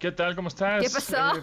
¿Qué tal? ¿Cómo estás? ¿Qué pasó? Eh,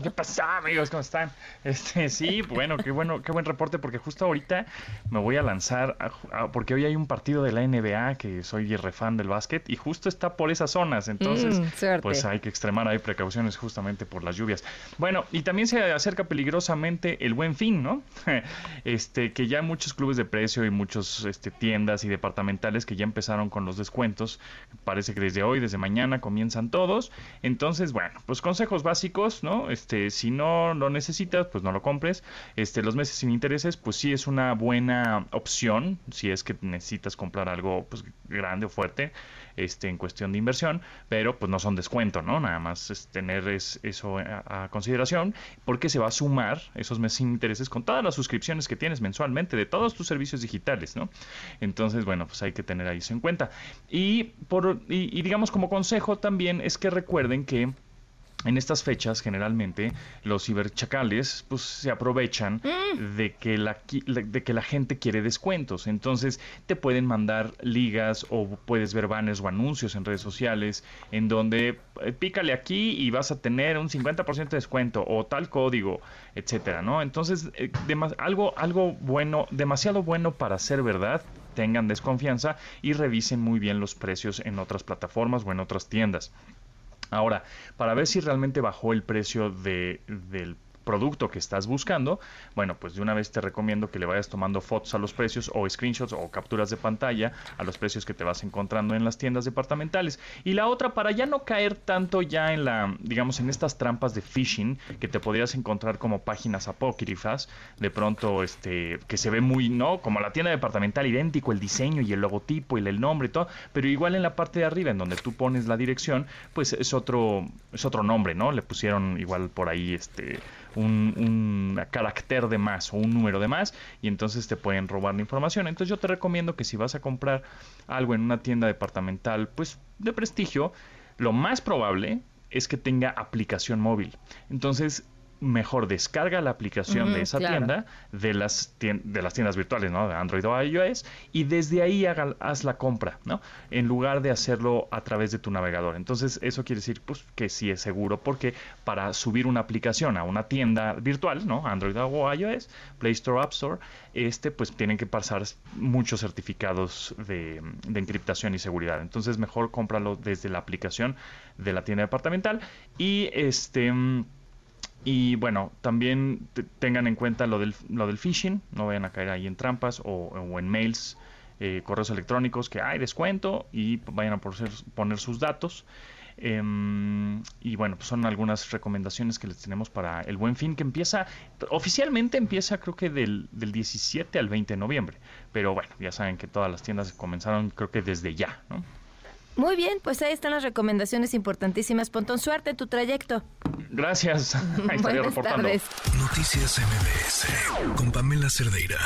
¿Qué pasó, amigos? ¿Cómo están? Este, sí, bueno, qué bueno, qué buen reporte, porque justo ahorita me voy a lanzar, a- a- porque hoy hay un partido de la NBA, que soy refan del básquet, y justo está por esas zonas, entonces, Mm, pues hay que extremar, hay precauciones justamente por las lluvias. Bueno, y también se acerca peligrosamente el buen fin, ¿no? Este, que ya muchos clubes de precio y muchos este, tiendas y departamentales que ya empezaron con los descuentos, parece que desde hoy, desde mañana comienzan todos, entonces, bueno, pues consejos básicos, ¿no? Este, si no lo necesitas, pues no lo compres. Este, los meses sin intereses, pues sí es una buena opción, si es que necesitas comprar algo pues grande o fuerte, este, en cuestión de inversión, pero pues no son descuento, ¿no? Nada más es tener es- eso a, consideración, porque se va a sumar esos meses sin intereses con todas las suscripciones que tienes mensualmente de todos tus servicios digitales, ¿no? Entonces, bueno, pues hay que tener ahí eso en cuenta. Y, por, y digamos como consejo también es que recuerden que en estas fechas, generalmente, los ciberchacales pues, se aprovechan de, que la, de que la gente quiere descuentos. Entonces, te pueden mandar ligas o puedes ver banners o anuncios en redes sociales en donde eh, pícale aquí y vas a tener un 50% de descuento o tal código, etcétera, ¿no? Entonces, eh, algo, algo bueno, demasiado bueno para ser verdad, tengan desconfianza y revisen muy bien los precios en otras plataformas o en otras tiendas. Ahora, para ver si realmente bajó el precio de, del producto que estás buscando, bueno, pues de una vez te recomiendo que le vayas tomando fotos a los precios o screenshots o capturas de pantalla a los precios que te vas encontrando en las tiendas departamentales. Y la otra, para ya no caer tanto ya en la, digamos, en estas trampas de phishing que te podrías encontrar como páginas apócrifas, de pronto, este, que se ve muy, ¿no? Como la tienda departamental, idéntico el diseño y el logotipo y el nombre y todo, pero igual en la parte de arriba, en donde tú pones la dirección, pues es otro, es otro nombre, ¿no? Le pusieron igual por ahí, este, un, carácter de más o un número de más y entonces te pueden robar la información. Entonces yo te recomiendo que si vas a comprar algo en una tienda departamental, pues de prestigio, lo más probable es que tenga aplicación móvil. Entonces, mejor descarga la aplicación de esa claro. tienda, de las, tien- de las tiendas virtuales, ¿no? De Android o iOS, y desde ahí haga- haz la compra, ¿no? En lugar de hacerlo a través de tu navegador. Entonces, eso quiere decir, pues, que sí es seguro, porque para subir una aplicación a una tienda virtual, ¿no? Android o iOS, Play Store, App Store, este, pues, tienen que pasar muchos certificados de, de encriptación y seguridad. Entonces, mejor cómpralo desde la aplicación de la tienda departamental y, este... y bueno, también te- tengan en cuenta lo del, lo del phishing, no vayan a caer ahí en trampas o, o en mails, eh, correos electrónicos que hay descuento y vayan a poner, poner sus datos. Em, y bueno, pues son algunas recomendaciones que les tenemos para el buen fin que empieza, oficialmente empieza creo que del, del 17 al 20 de noviembre, pero bueno, ya saben que todas las tiendas comenzaron creo que desde ya, ¿no? Muy bien, pues ahí están las recomendaciones importantísimas. Pontón, suerte en tu trayecto. Gracias. Ahí Buenas reportando. tardes. Noticias MBS con Pamela Cerdeira.